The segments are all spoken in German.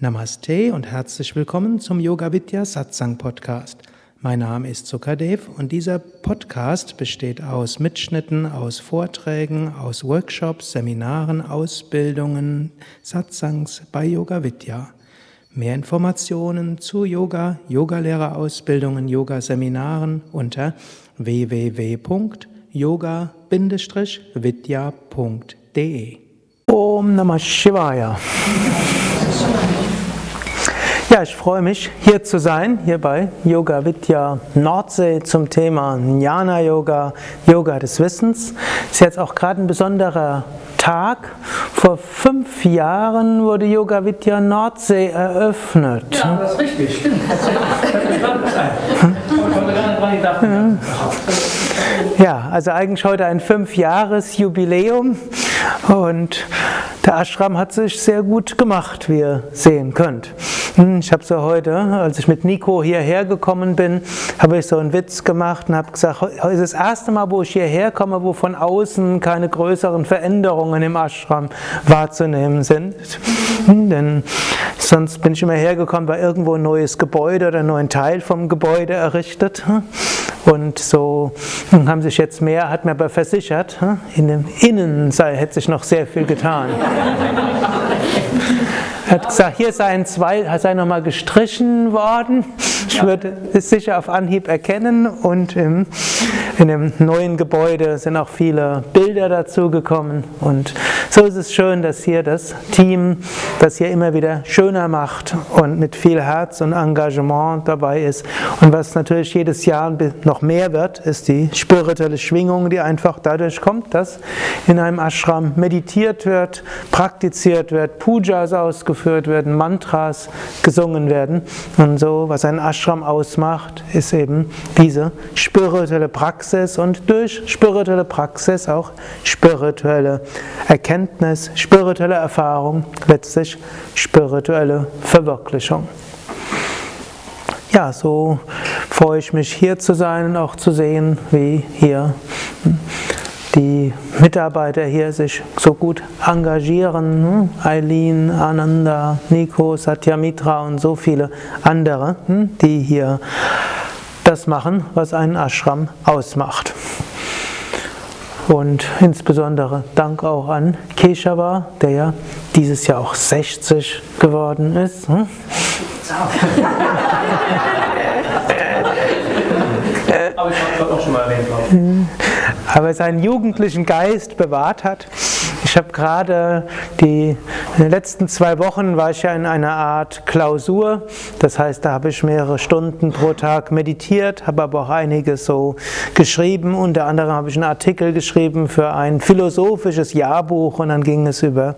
Namaste und herzlich willkommen zum Yoga Vidya Satsang Podcast. Mein Name ist Sukadev und dieser Podcast besteht aus Mitschnitten, aus Vorträgen, aus Workshops, Seminaren, Ausbildungen, Satsangs bei Yoga Vidya. Mehr Informationen zu Yoga, Yogalehrerausbildungen, Yoga-Seminaren unter www.yoga-vidya.de. Om Namah Shivaya. Ja, ich freue mich, hier zu sein, hier bei Yoga Vidya Nordsee zum Thema Jnana Yoga, Yoga des Wissens. Ist jetzt auch gerade ein besonderer Tag. Vor fünf Jahren wurde Yoga Vidya Nordsee eröffnet. Ja, das ist richtig, stimmt. Ja, also eigentlich heute ein Fünfjahres-Jubiläum und der Ashram hat sich sehr gut gemacht, wie ihr sehen könnt. Hm, ich habe so heute, als ich mit Nico hierher gekommen bin, habe ich so einen Witz gemacht und habe gesagt, heute ist das erste Mal, wo ich hierher komme, wo von außen keine größeren Veränderungen im Ashram wahrzunehmen sind. Hm, denn sonst bin ich immer hergekommen, war irgendwo ein neues Gebäude oder nur ein Teil vom Gebäude errichtet. Und so haben sich jetzt mehr, hat mir aber versichert, in dem Innen sei, hätte sich noch sehr viel getan. Er hat gesagt, hier seien zwei, sei nochmal gestrichen worden. Ich würde es sicher auf Anhieb erkennen. Und im, in dem neuen Gebäude sind auch viele Bilder dazugekommen. Und so ist es schön, dass hier das Team das hier immer wieder schöner macht und mit viel Herz und Engagement dabei ist. Und was natürlich jedes Jahr noch mehr wird, ist die spirituelle Schwingung, die einfach dadurch kommt, dass in einem Ashram meditiert wird, praktiziert wird, Pujas ausgeführt ausgeführt werden, Mantras gesungen werden. Und so, was ein Ashram ausmacht, ist eben diese spirituelle Praxis und durch spirituelle Praxis auch spirituelle Erkenntnis, spirituelle Erfahrung, letztlich spirituelle Verwirklichung. Ja, so freue ich mich hier zu sein und auch zu sehen, wie hier die Mitarbeiter hier sich so gut engagieren. Hm? Eileen, Ananda, Nico, Satyamitra und so viele andere, hm? die hier das machen, was einen Ashram ausmacht. Und insbesondere Dank auch an Keshava, der ja dieses Jahr auch 60 geworden ist. Hm? Aber ich habe auch schon mal erwähnt, aber seinen jugendlichen Geist bewahrt hat. Ich habe gerade die in den letzten zwei Wochen war ich ja in einer Art Klausur. Das heißt, da habe ich mehrere Stunden pro Tag meditiert, habe aber auch einiges so geschrieben. Unter anderem habe ich einen Artikel geschrieben für ein philosophisches Jahrbuch und dann ging es über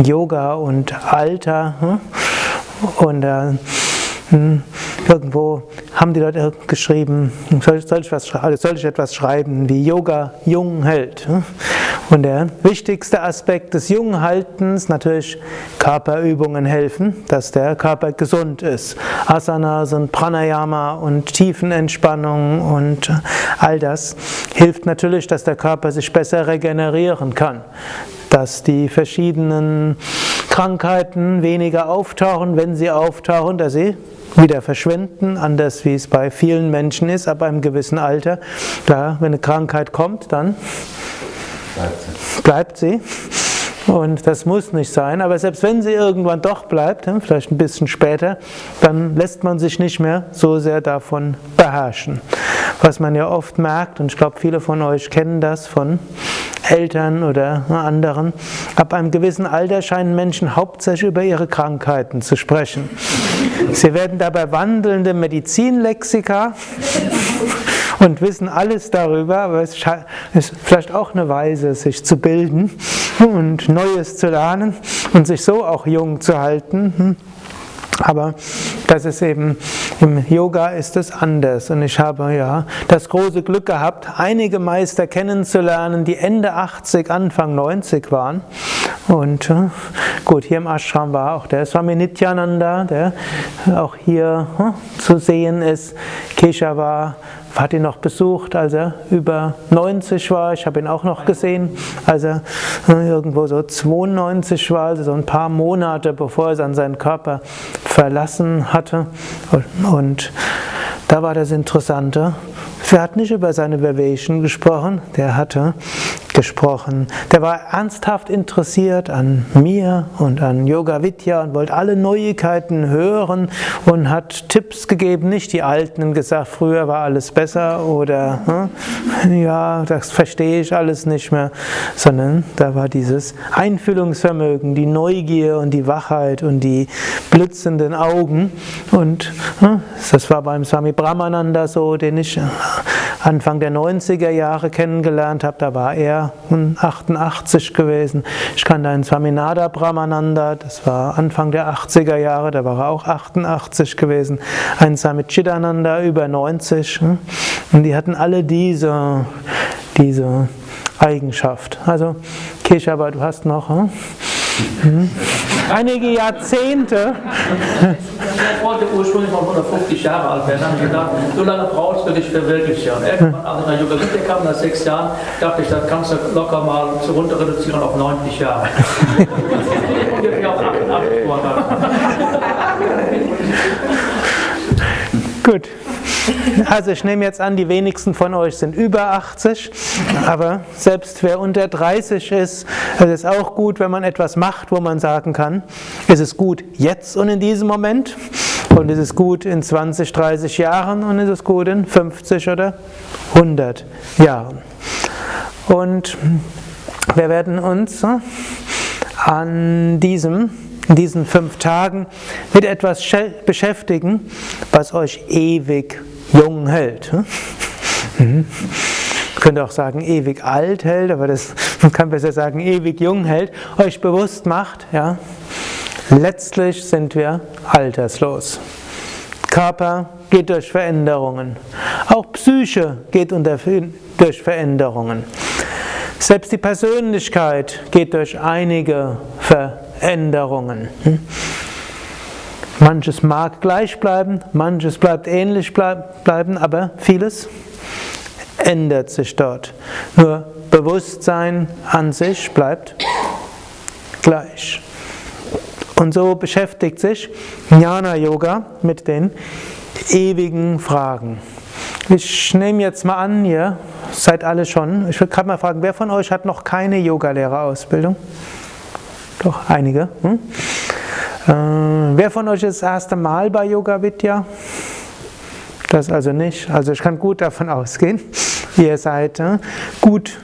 Yoga und Alter. Hm? Und äh, hm, irgendwo haben die Leute geschrieben, soll, soll, ich was, soll ich etwas schreiben, wie Yoga jung hält. Hm? Und der wichtigste Aspekt des jungen Haltens, natürlich Körperübungen helfen, dass der Körper gesund ist. Asanas und Pranayama und Tiefenentspannung und all das hilft natürlich, dass der Körper sich besser regenerieren kann, dass die verschiedenen Krankheiten weniger auftauchen, wenn sie auftauchen, dass sie wieder verschwinden, anders wie es bei vielen Menschen ist, ab einem gewissen Alter. Da, wenn eine Krankheit kommt, dann bleibt sie. Bleibt sie. Und das muss nicht sein, aber selbst wenn sie irgendwann doch bleibt, vielleicht ein bisschen später, dann lässt man sich nicht mehr so sehr davon beherrschen. Was man ja oft merkt, und ich glaube, viele von euch kennen das von Eltern oder anderen, ab einem gewissen Alter scheinen Menschen hauptsächlich über ihre Krankheiten zu sprechen. Sie werden dabei wandelnde Medizinlexika und wissen alles darüber, aber es ist vielleicht auch eine Weise, sich zu bilden und Neues zu lernen und sich so auch jung zu halten. Aber das ist eben, im Yoga ist es anders. Und ich habe ja das große Glück gehabt, einige Meister kennenzulernen, die Ende 80, Anfang 90 waren. Und äh, gut, hier im Ashram war auch der Swami Nityananda, der auch hier hm, zu sehen ist. Keshava hat ihn noch besucht, als er über 90 war. Ich habe ihn auch noch gesehen, als er äh, irgendwo so 92 war, also so ein paar Monate bevor er seinen Körper verlassen hatte. Und da war das Interessante. Er hat nicht über seine Verwation gesprochen, der hatte gesprochen. Der war ernsthaft interessiert an mir und an Yoga Vidya und wollte alle Neuigkeiten hören und hat Tipps gegeben, nicht die alten und gesagt, früher war alles besser oder hm, ja, das verstehe ich alles nicht mehr, sondern da war dieses Einfühlungsvermögen, die Neugier und die Wachheit und die blitzenden Augen und hm, das war beim Swami Brahmananda so, den ich Anfang der 90er Jahre kennengelernt habe, da war er 88 gewesen. Ich kannte einen Swaminada Brahmananda, das war Anfang der 80er Jahre, da war er auch 88 gewesen. Ein Samit Chidananda über 90. Hm? Und die hatten alle diese, diese Eigenschaft. Also, Keshava, du hast noch. Hm? Einige Jahrzehnte. Ich wollte ursprünglich mal 150 Jahre alt werden. Habe ich gedacht, so lange brauchst du dich verwirklichen. Irgendwann, als ich nach Vidya kam, nach sechs Jahren, dachte ich, das kannst du locker mal runter reduzieren auf 90 Jahre. ungefähr auf 88 Gut. Also ich nehme jetzt an, die wenigsten von euch sind über 80, aber selbst wer unter 30 ist, es ist auch gut, wenn man etwas macht, wo man sagen kann, ist es gut jetzt und in diesem Moment und ist es gut in 20, 30 Jahren und ist es gut in 50 oder 100 Jahren. Und wir werden uns an diesem in diesen fünf Tagen mit etwas beschäftigen, was euch ewig jung hält. Hm? Mhm. Man könnte auch sagen, ewig alt hält, aber das, man kann besser sagen, ewig jung hält, euch bewusst macht, ja, letztlich sind wir alterslos. Körper geht durch Veränderungen. Auch Psyche geht unter, durch Veränderungen. Selbst die Persönlichkeit geht durch einige Veränderungen. Hm? Manches mag gleich bleiben, manches bleibt ähnlich bleiben, aber vieles ändert sich dort. Nur Bewusstsein an sich bleibt gleich. Und so beschäftigt sich Jnana Yoga mit den ewigen Fragen. Ich nehme jetzt mal an, ihr seid alle schon. Ich würde gerade mal fragen, wer von euch hat noch keine Yogalehrerausbildung? Doch, einige. Hm? Äh, wer von euch ist das erste Mal bei Yoga Vidya? Das also nicht. Also ich kann gut davon ausgehen, ihr seid gut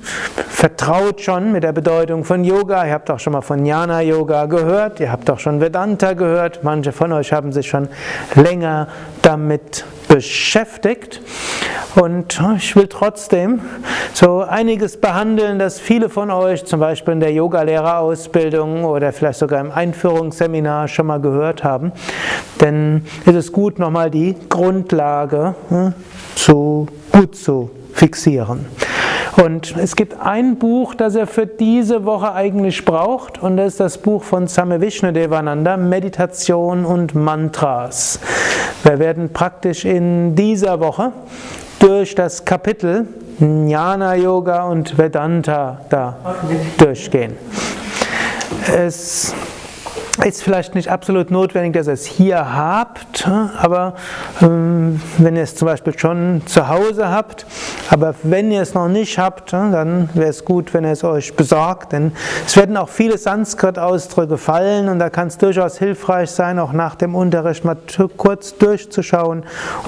vertraut schon mit der Bedeutung von Yoga. Ihr habt auch schon mal von Jnana Yoga gehört. Ihr habt auch schon Vedanta gehört. Manche von euch haben sich schon länger damit beschäftigt. Und ich will trotzdem so einiges behandeln, das viele von euch zum Beispiel in der Yogalehrerausbildung oder vielleicht sogar im Einführungsseminar schon mal gehört haben. Denn es ist gut, nochmal die Grundlage hm, zu, gut zu fixieren. Und es gibt ein Buch, das er für diese Woche eigentlich braucht, und das ist das Buch von Same Vishnudevananda, Meditation und Mantras. Wir werden praktisch in dieser Woche durch das Kapitel Jnana Yoga und Vedanta da durchgehen. Es ist vielleicht nicht absolut notwendig, dass ihr es hier habt, aber ähm, wenn ihr es zum Beispiel schon zu Hause habt, aber wenn ihr es noch nicht habt, dann wäre es gut, wenn ihr es euch besorgt, denn es werden auch viele Sanskrit-Ausdrücke fallen und da kann es durchaus hilfreich sein, auch nach dem Unterricht mal kurz durchzuschauen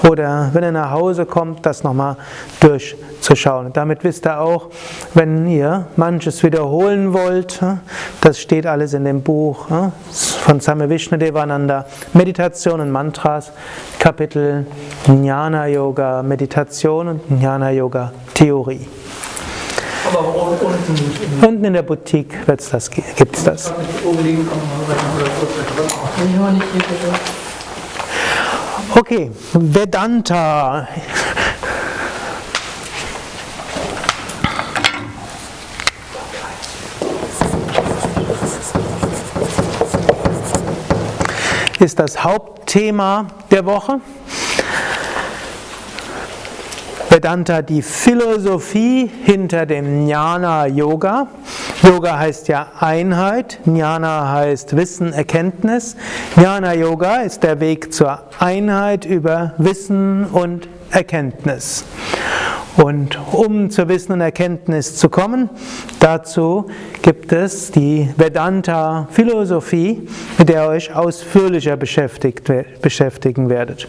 oder wenn ihr nach Hause kommt, das nochmal durchzuschauen. damit wisst ihr auch, wenn ihr manches wiederholen wollt, das steht alles in dem Buch von Same Vishnudevananda, Meditation und Mantras, Kapitel Jnana Yoga, Meditation und Jnana Yoga, Theorie. Unten in der Boutique das, gibt es das. Okay, Vedanta. Ist das Hauptthema der Woche. Vedanta die Philosophie hinter dem Jnana Yoga. Yoga heißt ja Einheit, Jnana heißt Wissen, Erkenntnis. Jnana Yoga ist der Weg zur Einheit über Wissen und Erkenntnis. Und um zur Wissen und Erkenntnis zu kommen, dazu gibt es die Vedanta-Philosophie, mit der ihr euch ausführlicher beschäftigen werdet.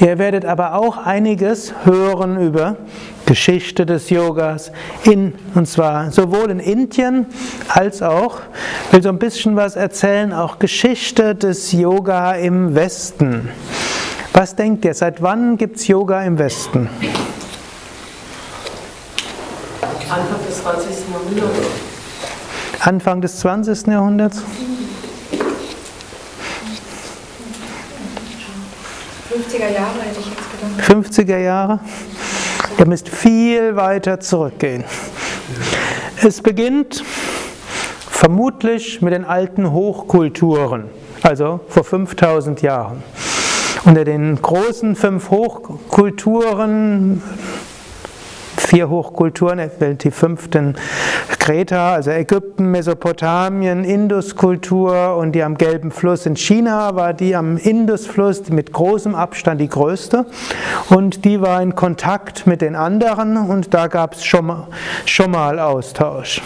Ihr werdet aber auch einiges hören über Geschichte des Yogas, in, und zwar sowohl in Indien als auch, ich will so ein bisschen was erzählen, auch Geschichte des Yoga im Westen. Was denkt ihr, seit wann gibt es Yoga im Westen? Anfang des 20. Jahrhunderts. Anfang des 20. Jahrhunderts? 50er Jahre hätte ich jetzt gedacht. 50er Jahre? Ihr müsst viel weiter zurückgehen. Es beginnt vermutlich mit den alten Hochkulturen, also vor 5000 Jahren. Unter den großen fünf Hochkulturen vier Hochkulturen, die fünften Kreta, also Ägypten, Mesopotamien, Induskultur und die am Gelben Fluss in China war die am Indusfluss mit großem Abstand die größte und die war in Kontakt mit den anderen und da gab es schon schon mal Austausch.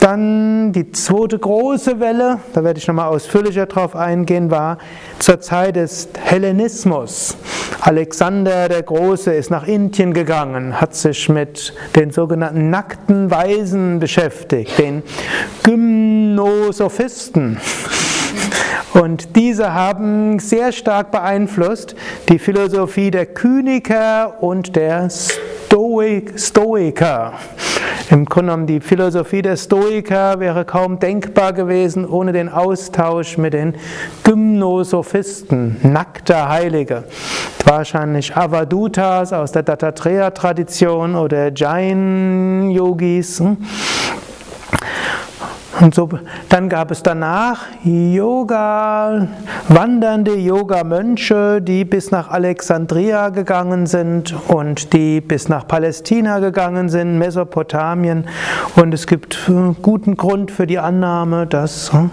Dann die zweite große Welle, da werde ich nochmal ausführlicher drauf eingehen, war zur Zeit des Hellenismus. Alexander der Große ist nach Indien gegangen, hat sich mit den sogenannten nackten Weisen beschäftigt, den Gymnosophisten. Und diese haben sehr stark beeinflusst die Philosophie der Kyniker und der Stoiker. Im Grunde genommen die Philosophie der Stoiker wäre kaum denkbar gewesen ohne den Austausch mit den Gymnosophisten, nackter Heilige. Wahrscheinlich Avadutas aus der Dattatreya-Tradition oder Jain-Yogis. Und so, dann gab es danach Yoga, wandernde Yoga-Mönche, die bis nach Alexandria gegangen sind und die bis nach Palästina gegangen sind, Mesopotamien. Und es gibt guten Grund für die Annahme, dass hm,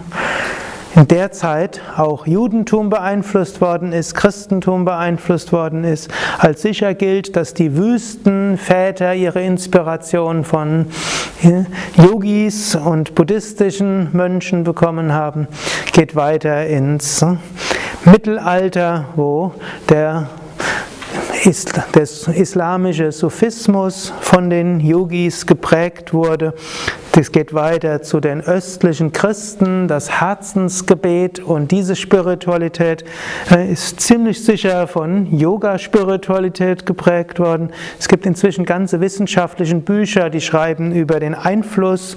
in der Zeit auch Judentum beeinflusst worden ist, Christentum beeinflusst worden ist. Als sicher gilt, dass die Wüstenväter ihre Inspiration von Yogis und buddhistischen Mönchen bekommen haben, geht weiter ins Mittelalter, wo der der islamische Sufismus von den Yogis geprägt wurde. Das geht weiter zu den östlichen Christen, das Herzensgebet und diese Spiritualität äh, ist ziemlich sicher von Yoga-Spiritualität geprägt worden. Es gibt inzwischen ganze wissenschaftliche Bücher, die schreiben über den Einfluss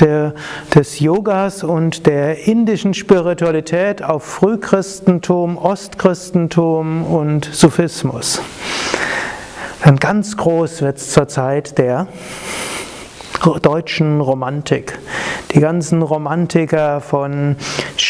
der, des Yogas und der indischen Spiritualität auf Frühchristentum, Ostchristentum und Sufismus. Dann ganz groß wird es zur Zeit der deutschen Romantik. Die ganzen Romantiker von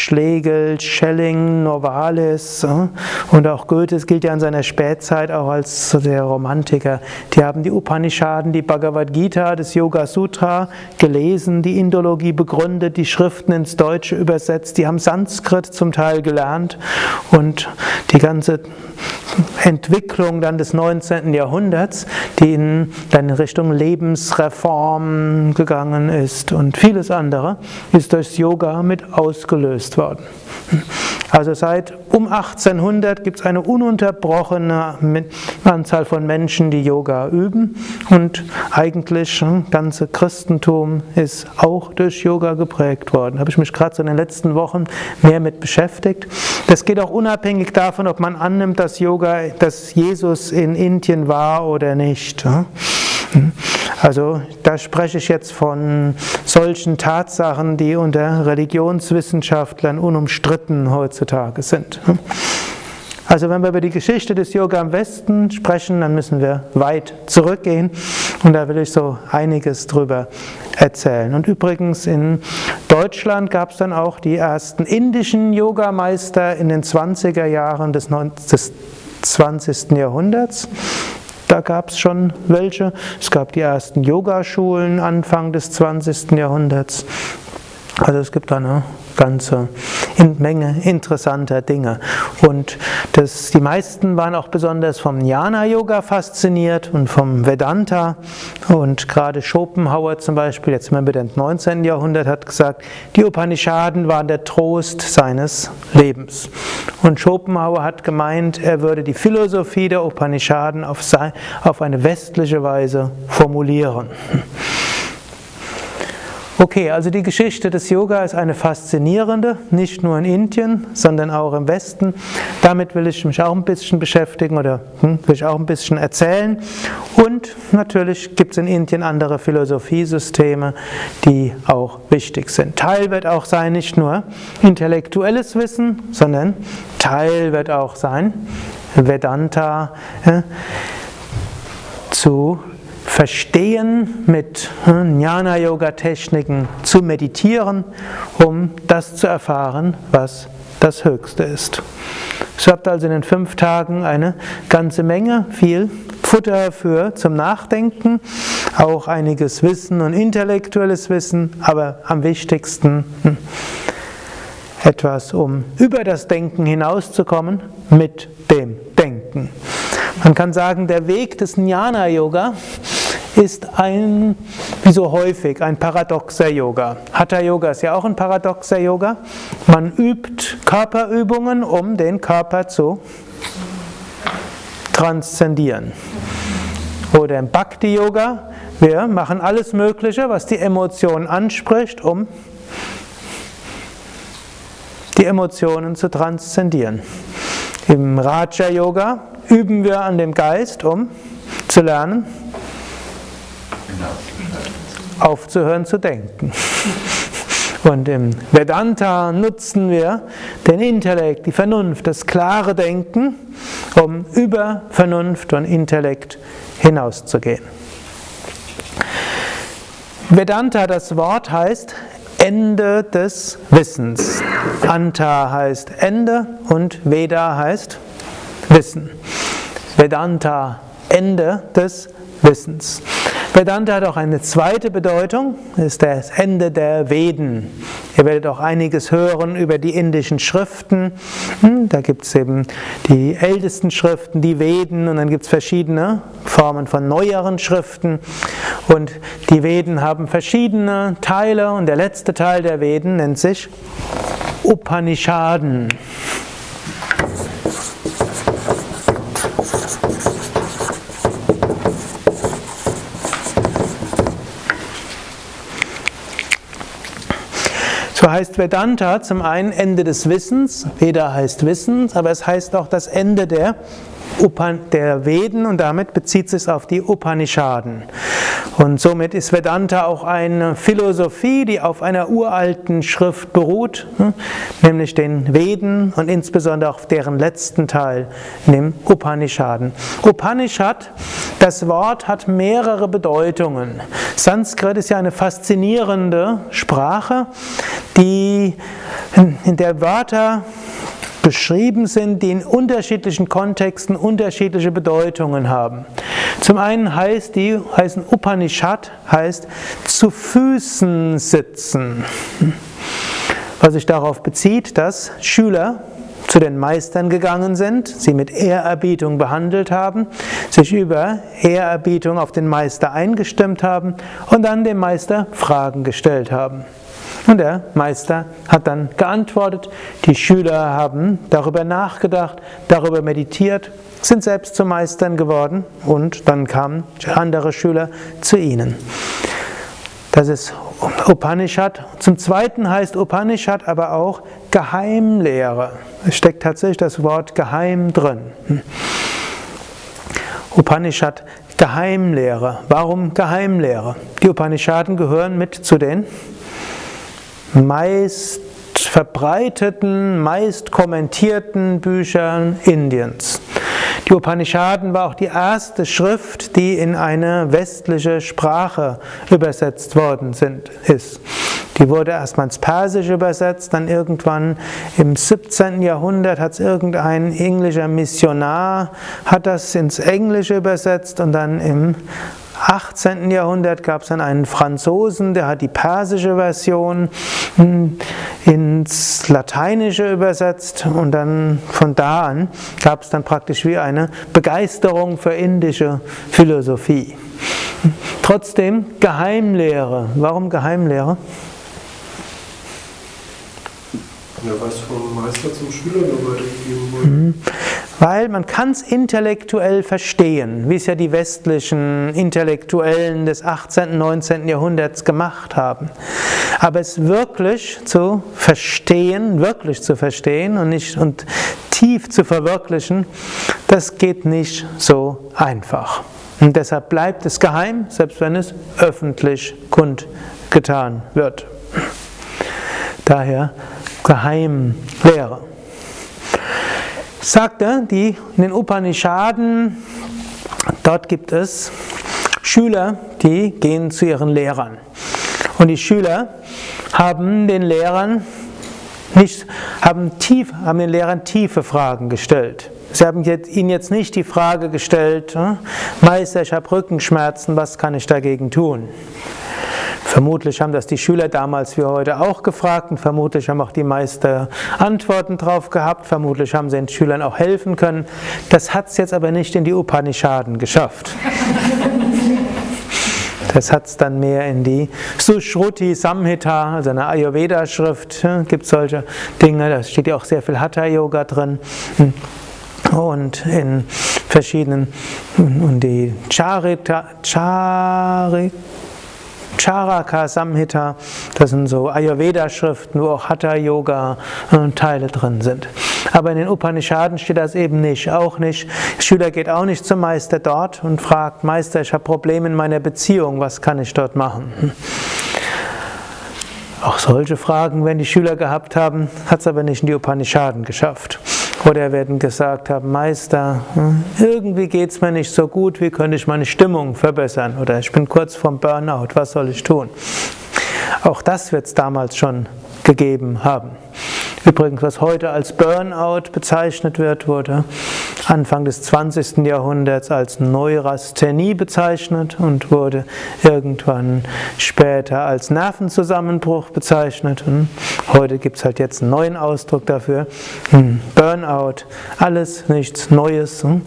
Schlegel, Schelling, Novalis äh, und auch Goethe gilt ja in seiner Spätzeit auch als der Romantiker. Die haben die Upanishaden, die Bhagavad Gita, das Yoga Sutra gelesen, die Indologie begründet, die Schriften ins Deutsche übersetzt, die haben Sanskrit zum Teil gelernt und die ganze Entwicklung dann des 19. Jahrhunderts, die in, dann Richtung Lebensreform gegangen ist und vieles andere, ist durch Yoga mit ausgelöst worden. Also seit um 1800 gibt es eine ununterbrochene Anzahl von Menschen, die Yoga üben und eigentlich das hm, ganze Christentum ist auch durch Yoga geprägt worden. Da habe ich mich gerade so in den letzten Wochen mehr mit beschäftigt. Das geht auch unabhängig davon, ob man annimmt, dass Yoga, dass Jesus in Indien war oder nicht. Hm. Also da spreche ich jetzt von solchen Tatsachen, die unter Religionswissenschaftlern unumstritten heutzutage sind. Also wenn wir über die Geschichte des Yoga im Westen sprechen, dann müssen wir weit zurückgehen und da will ich so einiges drüber erzählen. Und übrigens in Deutschland gab es dann auch die ersten indischen Yogameister in den 20er Jahren des 20. Jahrhunderts. Da gab es schon welche. Es gab die ersten Yogaschulen Anfang des 20. Jahrhunderts. Also es gibt da eine ganze Menge interessanter Dinge. Und das, die meisten waren auch besonders vom Jnana-Yoga fasziniert und vom Vedanta. Und gerade Schopenhauer zum Beispiel, jetzt sind wir im 19. Jahrhundert, hat gesagt, die Upanishaden waren der Trost seines Lebens. Und Schopenhauer hat gemeint, er würde die Philosophie der Upanishaden auf, auf eine westliche Weise formulieren. Okay, also die Geschichte des Yoga ist eine faszinierende, nicht nur in Indien, sondern auch im Westen. Damit will ich mich auch ein bisschen beschäftigen oder hm, will ich auch ein bisschen erzählen. Und natürlich gibt es in Indien andere Philosophiesysteme, die auch wichtig sind. Teil wird auch sein nicht nur intellektuelles Wissen, sondern Teil wird auch sein Vedanta äh, zu Verstehen mit hm, Jnana-Yoga-Techniken zu meditieren, um das zu erfahren, was das Höchste ist. So habt also in den fünf Tagen eine ganze Menge, viel Futter für zum Nachdenken, auch einiges Wissen und intellektuelles Wissen, aber am wichtigsten hm, etwas, um über das Denken hinauszukommen mit dem Denken. Man kann sagen, der Weg des Jnana-Yoga ist ein, wie so häufig, ein paradoxer Yoga. Hatha Yoga ist ja auch ein paradoxer Yoga. Man übt Körperübungen, um den Körper zu transzendieren. Oder im Bhakti Yoga, wir machen alles Mögliche, was die Emotionen anspricht, um die Emotionen zu transzendieren. Im Raja Yoga üben wir an dem Geist, um zu lernen, aufzuhören zu denken. Und im Vedanta nutzen wir den Intellekt, die Vernunft, das klare Denken, um über Vernunft und Intellekt hinauszugehen. Vedanta, das Wort heißt Ende des Wissens. Anta heißt Ende und Veda heißt Wissen. Vedanta, Ende des Wissens. Vedanta hat auch eine zweite Bedeutung, ist das Ende der Veden. Ihr werdet auch einiges hören über die indischen Schriften. Hm, da gibt es eben die ältesten Schriften, die Veden, und dann gibt es verschiedene Formen von neueren Schriften. Und die Veden haben verschiedene Teile, und der letzte Teil der Veden nennt sich Upanishaden. So heißt Vedanta zum einen Ende des Wissens, Veda heißt Wissen, aber es heißt auch das Ende der der Veden und damit bezieht sich auf die Upanishaden. Und somit ist Vedanta auch eine Philosophie, die auf einer uralten Schrift beruht, hm, nämlich den Veden und insbesondere auf deren letzten Teil, dem Upanishaden. Upanishad, das Wort hat mehrere Bedeutungen. Sanskrit ist ja eine faszinierende Sprache, die in der Wörter beschrieben sind, die in unterschiedlichen Kontexten unterschiedliche Bedeutungen haben. Zum einen heißt die, heißen Upanishad, heißt zu Füßen sitzen. Was sich darauf bezieht, dass Schüler zu den Meistern gegangen sind, sie mit Ehrerbietung behandelt haben, sich über Ehrerbietung auf den Meister eingestimmt haben und dann dem Meister Fragen gestellt haben. Und der Meister hat dann geantwortet, die Schüler haben darüber nachgedacht, darüber meditiert, sind selbst zu Meistern geworden und dann kamen andere Schüler zu ihnen. Das ist Upanishad. Zum Zweiten heißt Upanishad aber auch Geheimlehre. Es steckt tatsächlich das Wort Geheim drin. Upanishad Geheimlehre. Warum Geheimlehre? Die Upanishaden gehören mit zu den meist verbreiteten, meist kommentierten Büchern Indiens. Die Upanishaden war auch die erste Schrift, die in eine westliche Sprache übersetzt worden sind, ist. Die wurde erstmal ins Persische übersetzt, dann irgendwann im 17. Jahrhundert hat es irgendein englischer Missionar hat das ins Englische übersetzt und dann im 18. Jahrhundert gab es dann einen Franzosen, der hat die persische Version ins Lateinische übersetzt und dann von da an gab es dann praktisch wie eine Begeisterung für indische Philosophie. Trotzdem Geheimlehre. Warum Geheimlehre? Ja, was vom Meister zum Schüler weitergegeben wurde. Mhm. Weil man kann es intellektuell verstehen, wie es ja die westlichen Intellektuellen des 18., und 19. Jahrhunderts gemacht haben. Aber es wirklich zu verstehen, wirklich zu verstehen und, nicht, und tief zu verwirklichen, das geht nicht so einfach. Und deshalb bleibt es geheim, selbst wenn es öffentlich kundgetan wird. Daher Geheimlehre. Sagte, die in den Upanishaden, dort gibt es Schüler, die gehen zu ihren Lehrern. Und die Schüler haben den Lehrern nicht, haben, tief, haben den Lehrern tiefe Fragen gestellt. Sie haben ihnen jetzt nicht die Frage gestellt, hm, Meister, ich habe Rückenschmerzen, was kann ich dagegen tun? Vermutlich haben das die Schüler damals wie heute auch gefragt und vermutlich haben auch die Meister Antworten drauf gehabt. Vermutlich haben sie den Schülern auch helfen können. Das hat es jetzt aber nicht in die Upanishaden geschafft. Das hat es dann mehr in die Sushruti Samhita, also eine Ayurveda-Schrift, gibt solche Dinge, da steht ja auch sehr viel Hatha-Yoga drin. Und in verschiedenen, und die Charita, Charita, Charaka Samhita, das sind so Ayurveda-Schriften, wo auch Hatha-Yoga-Teile drin sind. Aber in den Upanishaden steht das eben nicht, auch nicht. Der Schüler geht auch nicht zum Meister dort und fragt, Meister, ich habe Probleme in meiner Beziehung, was kann ich dort machen? Auch solche Fragen, wenn die Schüler gehabt haben, hat es aber nicht in die Upanishaden geschafft. Oder werden gesagt haben, Meister, hm, irgendwie geht es mir nicht so gut, wie könnte ich meine Stimmung verbessern? Oder ich bin kurz vorm Burnout, was soll ich tun? Auch das wird es damals schon gegeben haben. Übrigens, was heute als Burnout bezeichnet wird, wurde Anfang des 20. Jahrhunderts als Neurasthenie bezeichnet und wurde irgendwann später als Nervenzusammenbruch bezeichnet. Und heute gibt es halt jetzt einen neuen Ausdruck dafür. Hm, Burnout, alles nichts Neues. Hm.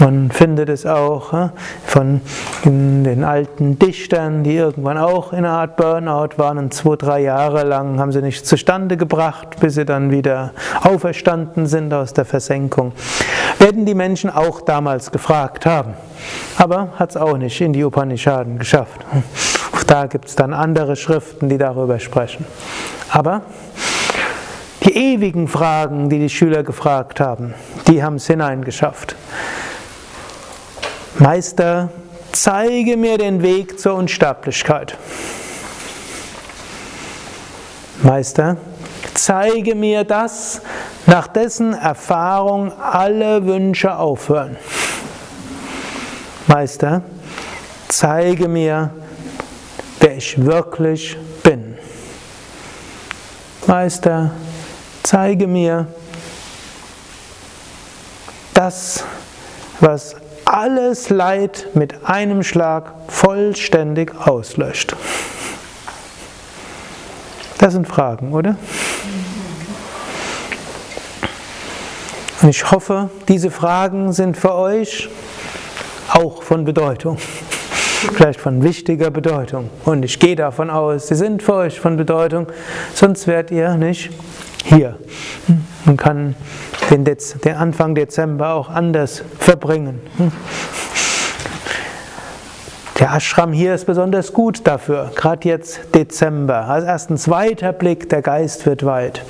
Man findet es auch hm, von den alten Dichtern, die irgendwann auch in einer Art Burnout waren und zwei, drei Jahre lang haben sie nichts zustande gebracht, bis sie dann dann wieder auferstanden sind aus der Versenkung, werden die Menschen auch damals gefragt haben. Aber hat es auch nicht in die Upanishaden geschafft. Da gibt es dann andere Schriften, die darüber sprechen. Aber die ewigen Fragen, die die Schüler gefragt haben, die haben es hineingeschafft. Meister, zeige mir den Weg zur Unsterblichkeit. Meister, zeige mir das, nach dessen Erfahrung alle Wünsche aufhören. Meister, zeige mir, wer ich wirklich bin. Meister, zeige mir das, was alles Leid mit einem Schlag vollständig auslöscht. Das sind Fragen, oder? Und ich hoffe, diese Fragen sind für euch auch von Bedeutung. Vielleicht von wichtiger Bedeutung. Und ich gehe davon aus, sie sind für euch von Bedeutung, sonst werdet ihr nicht hier. Man kann den, Dez den Anfang Dezember auch anders verbringen. Der Ashram hier ist besonders gut dafür, gerade jetzt Dezember. Also erst ein zweiter Blick, der Geist wird weit.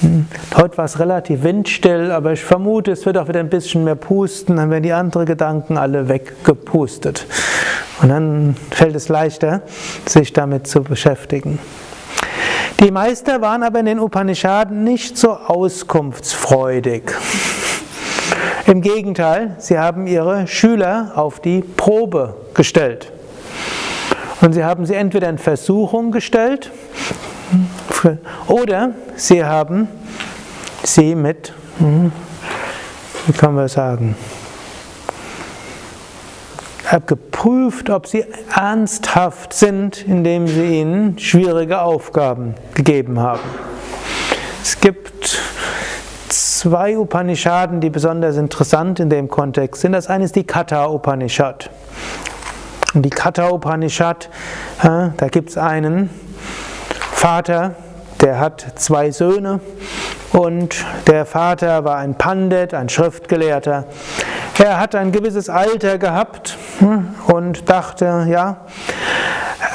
Hm, heute war es relativ windstill, aber ich vermute, es wird auch wieder ein bisschen mehr pusten, dann werden die anderen Gedanken alle weggepustet. Und dann fällt es leichter, sich damit zu beschäftigen. Die Meister waren aber in den Upanishaden nicht so auskunftsfreudig. Im Gegenteil, sie haben ihre Schüler auf die Probe gestellt. Und sie haben sie entweder in Versuchung gestellt, Oder sie haben sie mit, hm, wie kann man sagen, geprüft, ob sie ernsthaft sind, indem sie ihnen schwierige Aufgaben gegeben haben. Es gibt zwei Upanishaden, die besonders interessant in dem Kontext sind. Das eine ist die Katha Upanishad. Und die Katha Upanishad, da gibt es einen Vater, der hat zwei Söhne und der Vater war ein Pandit, ein Schriftgelehrter. Er hat ein gewisses Alter gehabt hm, und dachte, ja,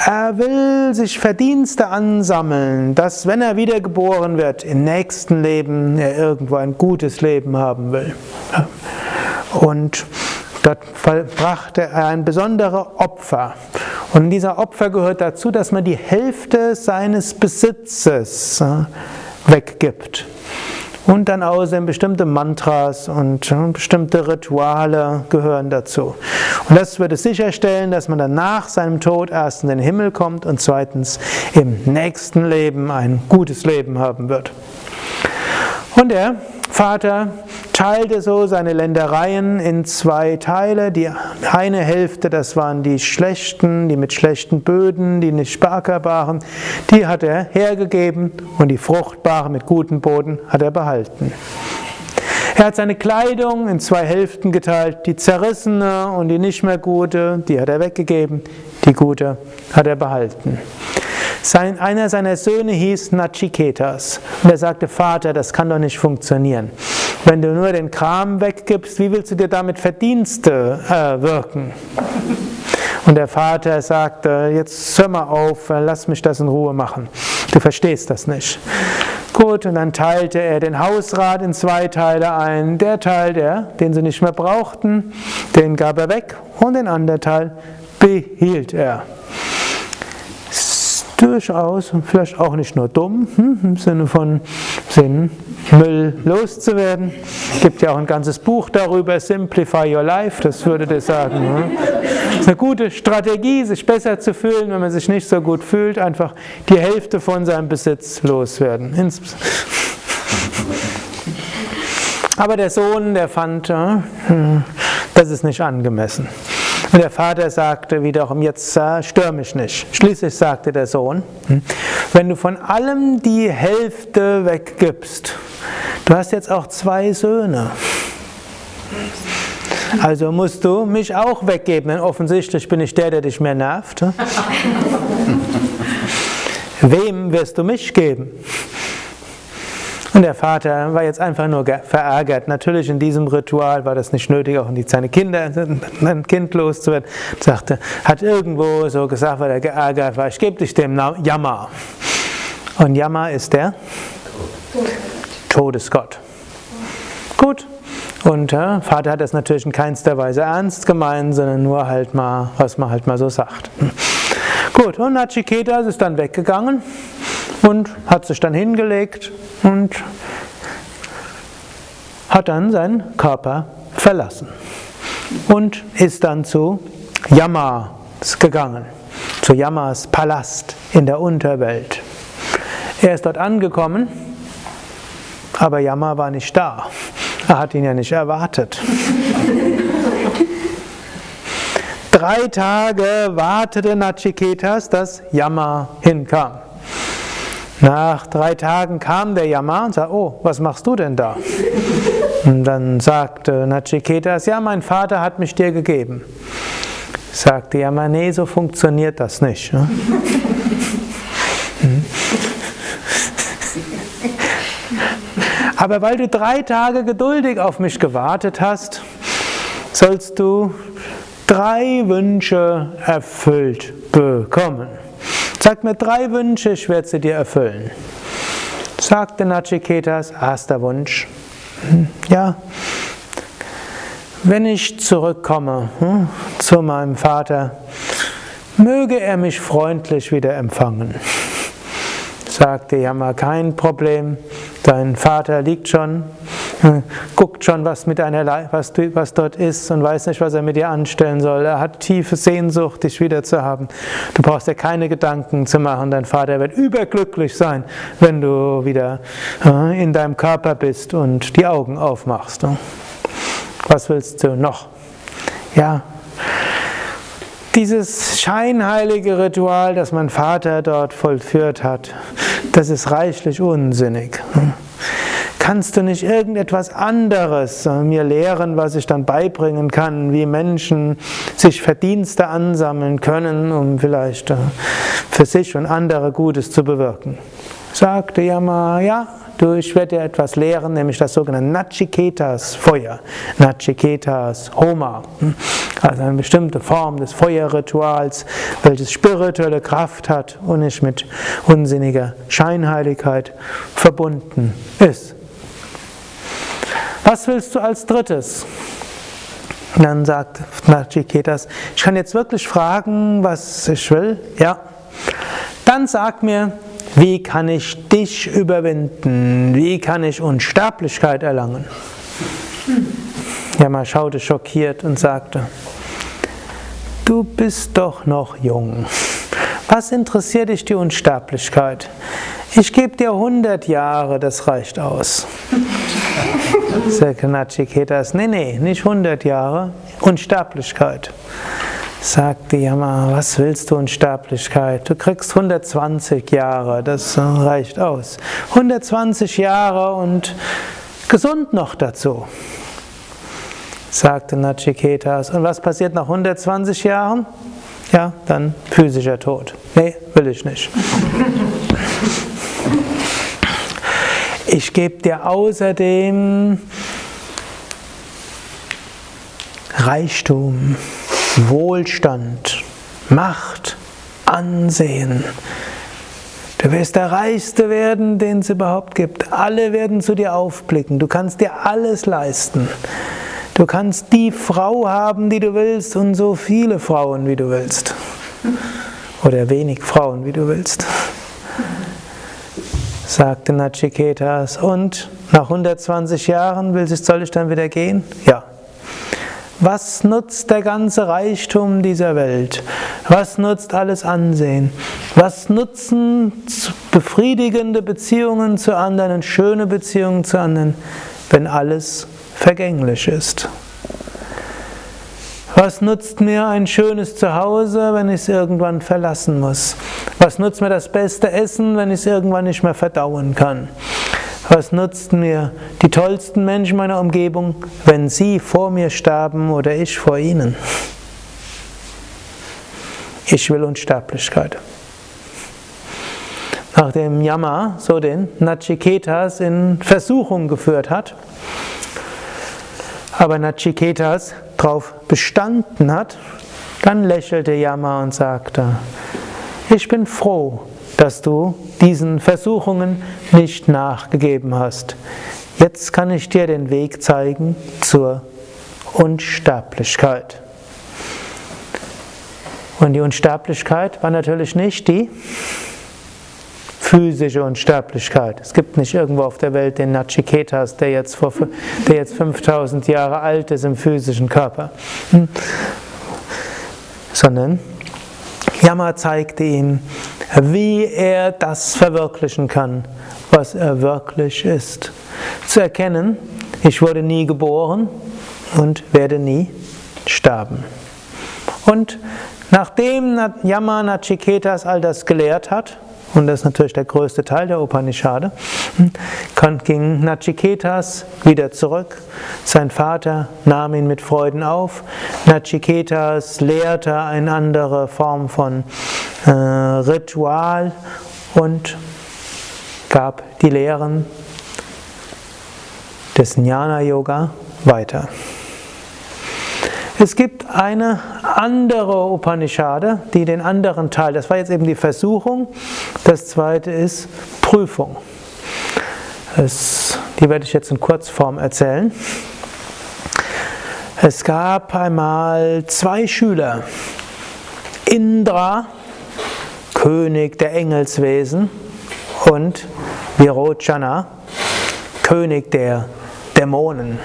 er will sich Verdienste ansammeln, dass wenn er wiedergeboren wird, im nächsten Leben er irgendwo ein gutes Leben haben will. Und dort brachte er ein besonderes Opfer. Und dieser Opfer gehört dazu, dass man die Hälfte seines Besitzes weggibt. Und dann außerdem bestimmte Mantras und bestimmte Rituale gehören dazu. Und das würde sicherstellen, dass man dann nach seinem Tod erst in den Himmel kommt und zweitens im nächsten Leben ein gutes Leben haben wird. Und der Vater teilte so seine Ländereien in zwei Teile. Die eine Hälfte, das waren die schlechten, die mit schlechten Böden, die nicht beackerbaren, die hat er hergegeben und die fruchtbaren mit guten Boden hat er behalten. Er hat seine Kleidung in zwei Hälften geteilt, die zerrissene und die nicht mehr gute, die hat er weggegeben, die gute hat er behalten. Sein, einer seiner Söhne hieß Nachiketas und er sagte, Vater, das kann doch nicht funktionieren. Wenn du nur den Kram weggibst, wie willst du dir damit Verdienste äh, wirken? Und der Vater sagte, jetzt hör mal auf, lass mich das in Ruhe machen. Du verstehst das nicht. Gut, und dann teilte er den Hausrat in zwei Teile ein. Der Teil, der, den sie nicht mehr brauchten, den gab er weg und den anderen Teil behielt er durchaus vielleicht auch nicht nur dumm, hm, im Sinne von Sinn, Müll loszuwerden. Es gibt ja auch ein ganzes Buch darüber, Simplify Your Life, das würde das sagen. Hm. Es ist eine gute Strategie, sich besser zu fühlen, wenn man sich nicht so gut fühlt, einfach die Hälfte von seinem Besitz loswerden. Aber der Sohn, der fand, hm, das ist nicht angemessen. Und der Vater sagte wiederum, jetzt äh, stör mich nicht. Schließlich sagte der Sohn, hm, wenn du von allem die Hälfte weggibst, du hast jetzt auch zwei Söhne. Also musst du mich auch weggeben, denn offensichtlich bin ich der, der dich mehr nervt. Hm? Wem wirst du mich geben? Und der Vater war jetzt einfach nur verärgert. Natürlich in diesem Ritual war das nicht nötig, auch nicht seine Kinder, ein Kind loszuwerden. Sagte, hat irgendwo so gesagt, weil er geärgert war, ich gebe dich dem Jammer. Und Jammer ist der Todesgott. Gut. Und äh, Vater hat das natürlich in keinster Weise ernst gemeint, sondern nur halt mal, was man halt mal so sagt. Gut, und Nachiketa ist dann weggegangen und hat sich dann hingelegt und hat dann seinen Körper verlassen und ist dann zu Yamas gegangen, zu Yamas Palast in der Unterwelt. Er ist dort angekommen, aber Yama war nicht da. Er hat ihn ja nicht erwartet. Drei Tage wartete Nachiketas, dass Yama hinkam. Nach drei Tagen kam der Yama und sagte, oh, was machst du denn da? Und dann sagte Nachiketas, ja, mein Vater hat mich dir gegeben. Sagte Yama, nee, so funktioniert das nicht. Ne? Aber weil du drei Tage geduldig auf mich gewartet hast, sollst du drei Wünsche erfüllt bekommen. Sag mir drei Wünsche, ich werde sie dir erfüllen. Sagte Nachiketas, erster Wunsch. Hm, ja, wenn ich zurückkomme hm, zu meinem Vater, möge er mich freundlich wieder empfangen. Sagte Yama, kein Problem, dein Vater liegt schon guckt schon, was, mit einer, was, was dort ist und weiß nicht, was er mit dir anstellen soll. Er hat tiefe Sehnsucht, dich wieder zu haben. Du brauchst dir keine Gedanken zu machen. Dein Vater wird überglücklich sein, wenn du wieder äh, in deinem Körper bist und die Augen aufmachst. Was willst du noch? Ja, dieses scheinheilige Ritual, das mein Vater dort vollführt hat, das ist reichlich unsinnig. Kannst du nicht irgendetwas anderes mir lehren, was ich dann beibringen kann, wie Menschen sich Verdienste ansammeln können, um vielleicht äh, für sich und andere Gutes zu bewirken? Sagte Yama, ja, Du, ich werde dir etwas lehren, nämlich das sogenannte Nachiketas Feuer. Nachiketas Homa. Also eine bestimmte Form des Feuerrituals, welches spirituelle Kraft hat und nicht mit unsinniger Scheinheiligkeit verbunden ist. Was willst du als drittes? dann sagt Nachiketas, ich kann jetzt wirklich fragen, was ich will. Ja. Dann sag mir, wie kann ich dich überwinden? Wie kann ich Unsterblichkeit erlangen? Yama schaute schockiert und sagte, du bist doch noch jung. Was interessiert dich die Unsterblichkeit? Ich gebe dir 100 Jahre, das reicht aus. Sagte Nachiketas, nee, nee, nicht 100 Jahre, Unsterblichkeit sagte Yama, was willst du Unsterblichkeit? Du kriegst 120 Jahre, das reicht aus. 120 Jahre und gesund noch dazu, sagte Nachiketas. Und was passiert nach 120 Jahren? Ja, dann physischer Tod. Nee, will ich nicht. Ich gebe dir außerdem Reichtum. Wohlstand, Macht, Ansehen. Du wirst der Reichste werden, den es überhaupt gibt. Alle werden zu dir aufblicken. Du kannst dir alles leisten. Du kannst die Frau haben, die du willst, und so viele Frauen, wie du willst. Oder wenig Frauen, wie du willst. Sagte Nachiketas. Und nach 120 Jahren will, soll ich dann wieder gehen? Ja. Was nutzt der ganze Reichtum dieser Welt? Was nutzt alles Ansehen? Was nutzen befriedigende Beziehungen zu anderen schöne Beziehungen zu anderen, wenn alles vergänglich ist? Was nutzt mir ein schönes Zuhause, wenn ich es irgendwann verlassen muss? Was nutzt mir das beste Essen, wenn ich es irgendwann nicht mehr verdauen kann? Was nutzt mir die tollsten Menschen meiner Umgebung, wenn sie vor mir sterben oder ich vor ihnen? Ich will Unsterblichkeit. Nachdem Yama so den Nachiketas in Versuchung geführt hat, aber Nachiketas darauf bestanden hat, dann lächelte Yama und sagte, ich bin froh, dass du diesen Versuchungen nicht nachgegeben hast. Jetzt kann ich dir den Weg zeigen zur Unsterblichkeit. Und die Unsterblichkeit war natürlich nicht die physische Unsterblichkeit. Es gibt nicht irgendwo auf der Welt den Nachiketas, der jetzt, vor, der jetzt 5000 Jahre alt ist im physischen Körper. Hm? Sondern Yama zeigte ihm, wie er das verwirklichen kann, was er wirklich ist. Zu erkennen, ich wurde nie geboren und werde nie sterben. Und nachdem Yama Nachiketas all das gelehrt hat, und das ist natürlich der größte Teil der Upanishade, ging Nachiketas wieder zurück. Sein Vater nahm ihn mit Freuden auf. Nachiketas lehrte eine andere Form von äh, Ritual und gab die Lehren des Jnana Yoga weiter. Es gibt eine andere Upanishade, die den anderen Teil, das war jetzt eben die Versuchung, das zweite ist Prüfung. Es, die werde ich jetzt in Kurzform erzählen. Es gab einmal zwei Schüler, Indra, König der Engelswesen, und Virochana, König der Dämonen.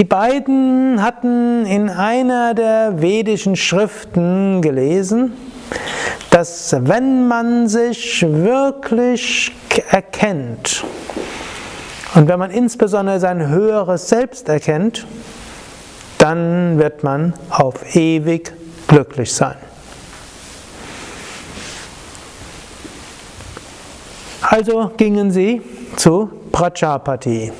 Die beiden hatten in einer der vedischen Schriften gelesen, dass wenn man sich wirklich erkennt und wenn man insbesondere sein höheres Selbst erkennt, dann wird man auf ewig glücklich sein. Also gingen sie zu Prajapati,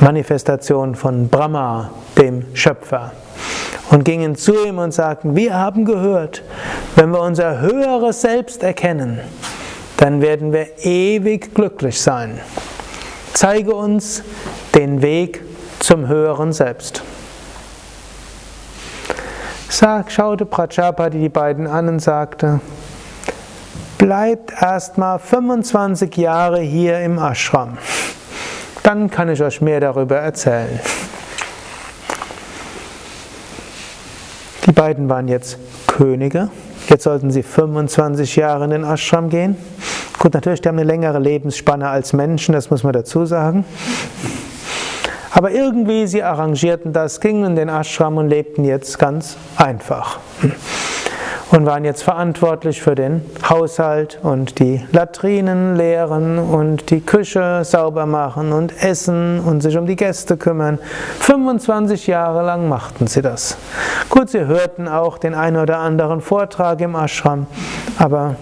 Manifestation von Brahma, dem Schöpfer, und gingen zu ihm und sagten, wir haben gehört, wenn wir unser höheres Selbst erkennen, dann werden wir ewig glücklich sein. Zeige uns den Weg zum höheren Selbst. Sag, schaute Prajapati die beiden an und sagte, bleibt erstmal 25 Jahre hier im Ashram. Dann kann ich euch mehr darüber erzählen. Die beiden waren jetzt Könige. Jetzt sollten sie 25 Jahre in den Ashram gehen. Gut, natürlich, die haben eine längere Lebensspanne als Menschen, das muss man dazu sagen. Aber irgendwie, sie arrangierten das, gingen in den Ashram und lebten jetzt ganz einfach und waren jetzt verantwortlich für den Haushalt und die Latrinen leeren und die Küche sauber machen und essen und sich um die Gäste kümmern. 25 Jahre lang machten sie das. Gut, sie hörten auch den einen oder anderen Vortrag im Ashram, aber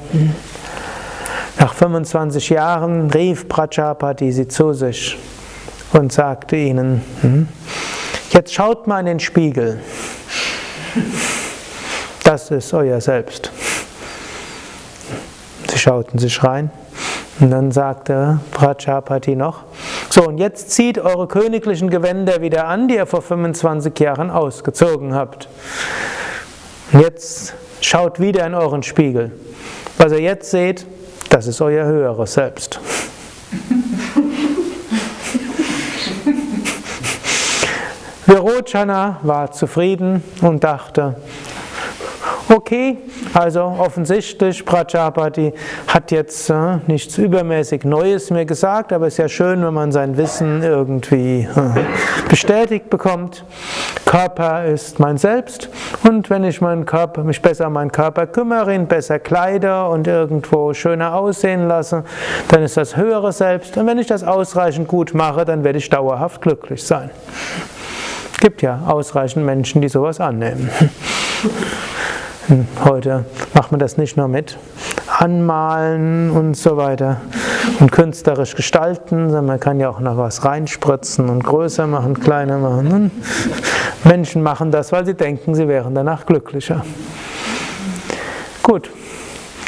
nach 25 Jahren rief Prajapati sie zu sich und sagte ihnen, hm, jetzt schaut mal in den Spiegel. Das ist euer Selbst. Sie schauten sich rein und dann sagte Prajapati noch, so und jetzt zieht eure königlichen Gewänder wieder an, die ihr vor 25 Jahren ausgezogen habt. Jetzt schaut wieder in euren Spiegel. Was ihr jetzt seht, das ist euer höheres Selbst. Virochana war zufrieden und dachte, Okay, also offensichtlich, Prajapati hat jetzt äh, nichts übermäßig Neues mir gesagt, aber es ist ja schön, wenn man sein Wissen irgendwie äh, bestätigt bekommt. Körper ist mein Selbst und wenn ich meinen Körper, mich besser um meinen Körper kümmere, ihn besser kleide und irgendwo schöner aussehen lasse, dann ist das höhere Selbst. Und wenn ich das ausreichend gut mache, dann werde ich dauerhaft glücklich sein. Es gibt ja ausreichend Menschen, die sowas annehmen. Heute macht man das nicht nur mit Anmalen und so weiter und künstlerisch gestalten, sondern man kann ja auch noch was reinspritzen und größer machen, kleiner machen. Und Menschen machen das, weil sie denken, sie wären danach glücklicher. Gut.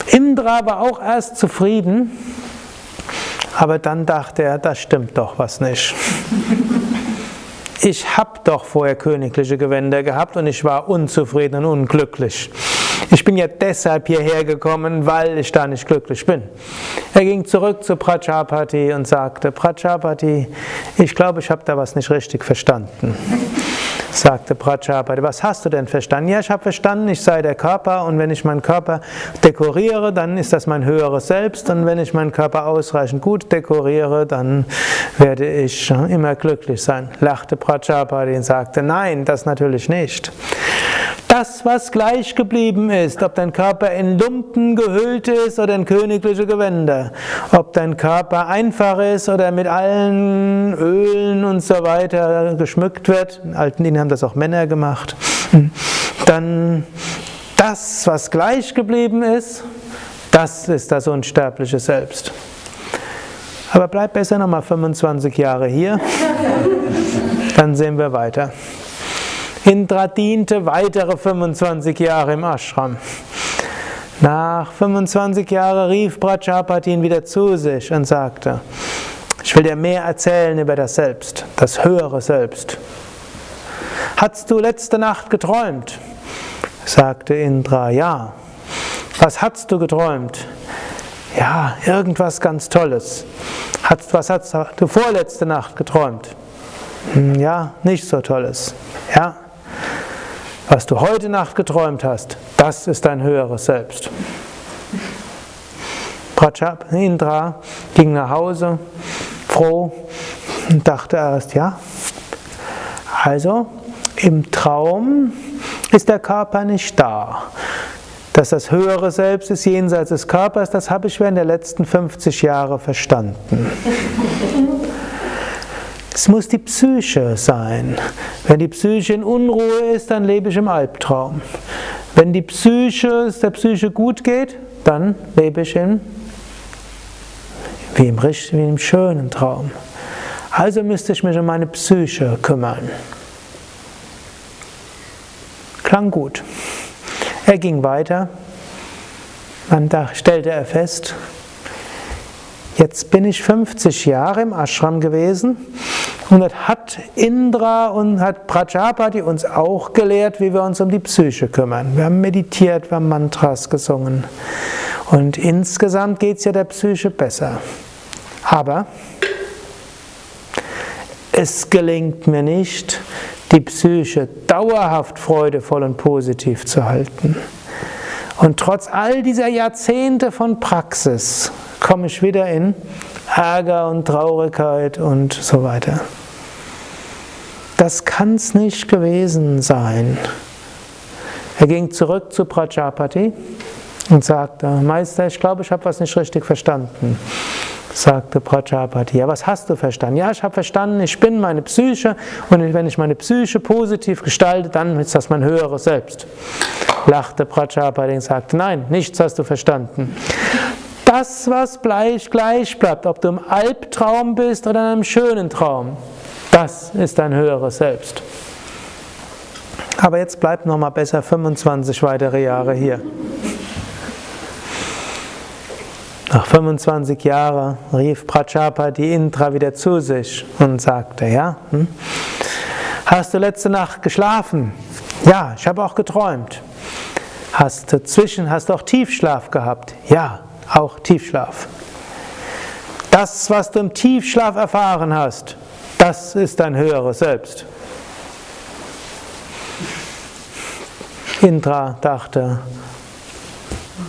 Indra war auch erst zufrieden, aber dann dachte er, das stimmt doch was nicht ich habe doch vorher königliche Gewänder gehabt und ich war unzufrieden und unglücklich. Ich bin ja deshalb hierher gekommen, weil ich da nicht glücklich bin. Er ging zurück zu Prajapati und sagte, Prajapati, ich glaube, ich habe da was nicht richtig verstanden sagte Prajapati. Was hast du denn verstanden? Ja, ich habe verstanden, ich sei der Körper und wenn ich meinen Körper dekoriere, dann ist das mein höheres Selbst und wenn ich meinen Körper ausreichend gut dekoriere, dann werde ich immer glücklich sein. Lachte Prajapati und sagte, nein, das natürlich nicht. Das, was gleich geblieben ist, ob dein Körper in Lumpen gehüllt ist oder in königliche Gewänder, ob dein Körper einfach ist oder mit allen Ölen und so weiter geschmückt wird, in alten Dingen haben das auch Männer gemacht, dann das, was gleich geblieben ist, das ist das unsterbliche Selbst. Aber bleib besser nochmal 25 Jahre hier, dann sehen wir weiter. Indra diente weitere 25 Jahre im Ashram. Nach 25 Jahren rief Prajapati ihn wieder zu sich und sagte, ich will dir mehr erzählen über das Selbst, das höhere Selbst. Hast du letzte Nacht geträumt? sagte Indra, ja. Was hast du geträumt? Ja, irgendwas ganz Tolles. was hast du vorletzte Nacht geträumt? Hm, ja, nicht so Tolles. Ja, was du heute Nacht geträumt hast, das ist dein höheres Selbst. Prajap Indra ging nach Hause, froh, Und dachte erst, ja. Also, im Traum ist der Körper nicht da. Dass das höhere Selbst ist jenseits des Körpers, das habe ich während der letzten 50 Jahre verstanden. Es muss die Psyche sein. Wenn die Psyche in Unruhe ist, dann lebe ich im Albtraum. Wenn die Psyche, es der Psyche gut geht, dann lebe ich in, wie, im, wie im schönen Traum. Also müsste ich mich um meine Psyche kümmern. Klang gut. Er ging weiter. Dann stellte er fest, jetzt bin ich 50 Jahre im Ashram gewesen und das hat Indra und hat Prajapati uns auch gelehrt, wie wir uns um die Psyche kümmern. Wir haben meditiert, wir haben Mantras gesungen. Und insgesamt geht es ja der Psyche besser. Aber es gelingt mir nicht, die Psyche dauerhaft freudevoll und positiv zu halten. Und trotz all dieser Jahrzehnte von Praxis komme ich wieder in Ärger und Traurigkeit und so weiter. Das kann es nicht gewesen sein. Er ging zurück zu Prajapati und sagte, Meister, ich glaube, ich habe was nicht richtig verstanden sagte Prajapati. Ja, was hast du verstanden? Ja, ich habe verstanden, ich bin meine Psyche und wenn ich meine Psyche positiv gestalte, dann ist das mein höheres Selbst. Lachte Prajapati und sagte, nein, nichts hast du verstanden. Das, was gleich, gleich bleibt, ob du im Albtraum bist oder in einem schönen Traum, das ist dein höheres Selbst. Aber jetzt bleibt noch mal besser 25 weitere Jahre hier. Nach 25 Jahren rief Prajapati Indra wieder zu sich und sagte, ja, hm? hast du letzte Nacht geschlafen? Ja, ich habe auch geträumt. Hast du zwischen, hast du auch Tiefschlaf gehabt? Ja, auch Tiefschlaf. Das, was du im Tiefschlaf erfahren hast, das ist dein höheres Selbst. Indra dachte,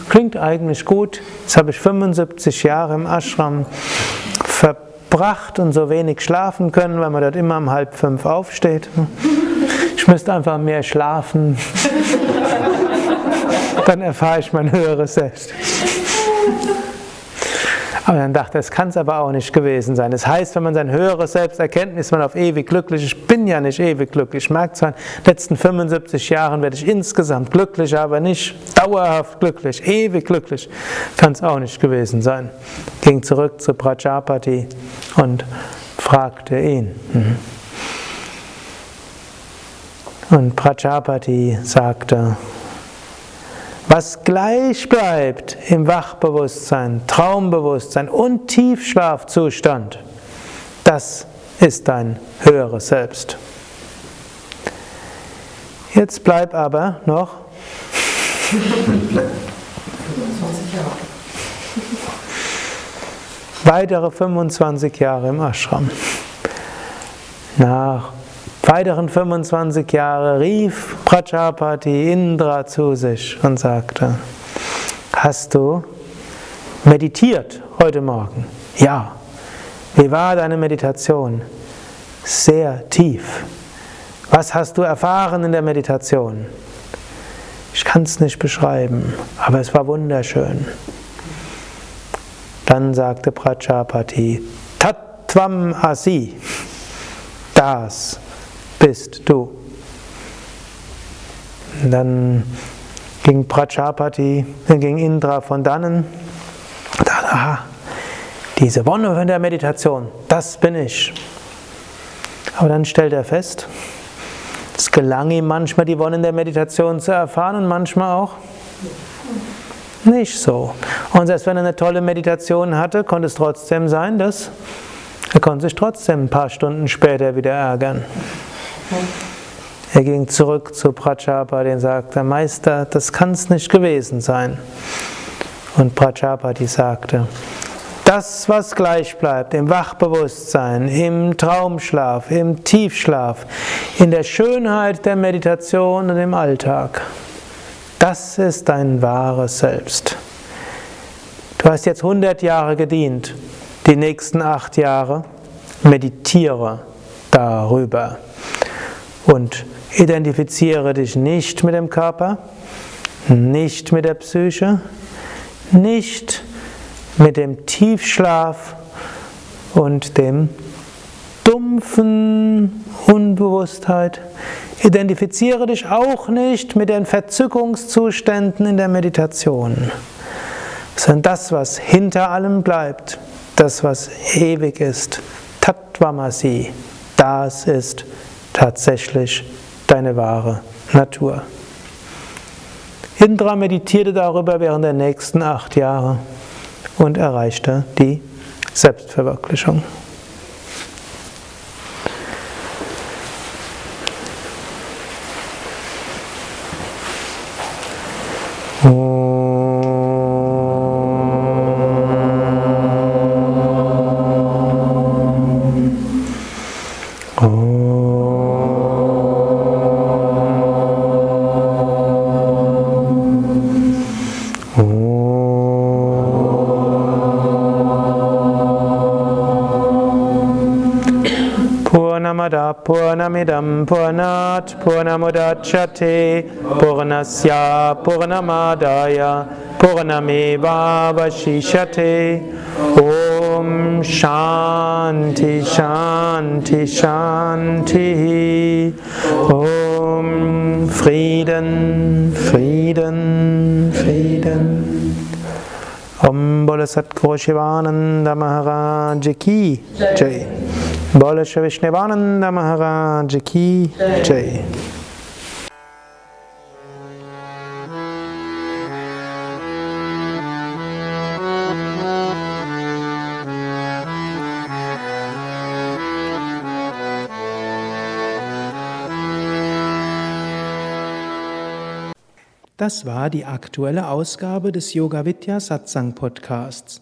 Klingt eigentlich gut. Jetzt habe ich 75 Jahre im Ashram verbracht und so wenig schlafen können, weil man dort immer um halb fünf aufsteht. Ich müsste einfach mehr schlafen. Dann erfahre ich mein höheres Selbst. Aber dann dachte er, es kann es aber auch nicht gewesen sein. Das heißt, wenn man sein höheres Selbst erkennt, ist man auf ewig glücklich. Ich bin ja nicht ewig glücklich. Ich merke zwar, in den letzten 75 Jahren werde ich insgesamt glücklich, aber nicht dauerhaft glücklich, ewig glücklich. Kann es auch nicht gewesen sein. Ging zurück zu Prajapati und fragte ihn. Mhm. Und Prajapati sagte, was gleich bleibt im Wachbewusstsein, Traumbewusstsein und Tiefschlafzustand, das ist dein höheres Selbst. Jetzt bleib aber noch weitere 25 Jahre im Ashram. Nach weiteren 25 Jahre rief Prajapati Indra zu sich und sagte, hast du meditiert heute Morgen? Ja. Wie war deine Meditation? Sehr tief. Was hast du erfahren in der Meditation? Ich kann es nicht beschreiben, aber es war wunderschön. Dann sagte Prajapati, Tattvam Asi, das bist du. Dann ging Prajapati, dann ging Indra von dannen. Da, aha, diese Wonne von der Meditation, das bin ich. Aber dann stellt er fest, es gelang ihm manchmal die Wonne der Meditation zu erfahren und manchmal auch nicht so. Und selbst wenn er eine tolle Meditation hatte, konnte es trotzdem sein, dass er konnte sich trotzdem ein paar Stunden später wieder ärgern. Er ging zurück zu Prajapati und sagte, Meister, das kann es nicht gewesen sein. Und Prajapati sagte, das, was gleich bleibt im Wachbewusstsein, im Traumschlaf, im Tiefschlaf, in der Schönheit der Meditation und im Alltag, das ist dein wahres Selbst. Du hast jetzt 100 Jahre gedient, die nächsten acht Jahre meditiere darüber und identifiziere dich nicht mit dem Körper, nicht mit der Psyche, nicht mit dem Tiefschlaf und dem dumpfen Unbewusstheit. Identifiziere dich auch nicht mit den Verzückungszuständen in der Meditation, sondern das, was hinter allem bleibt, das, was ewig ist, Tattvamasi, das ist tatsächlich deine wahre Natur. Indra meditierte darüber während der nächsten acht Jahre und erreichte die Selbstverwirklichung. Purnamidam Purnat Purnamudachyate Purnasya Purnamadaya Purnameva Vashishate Om Shanti Shanti Shanti. Om Frieden Frieden Frieden Om Bole Satguru Shivananda Maharaj Ki Jai Bole Vishnevananda Maharaj Ki Jai Das war die aktuelle Ausgabe des Yoga Vidya Satsang Podcasts.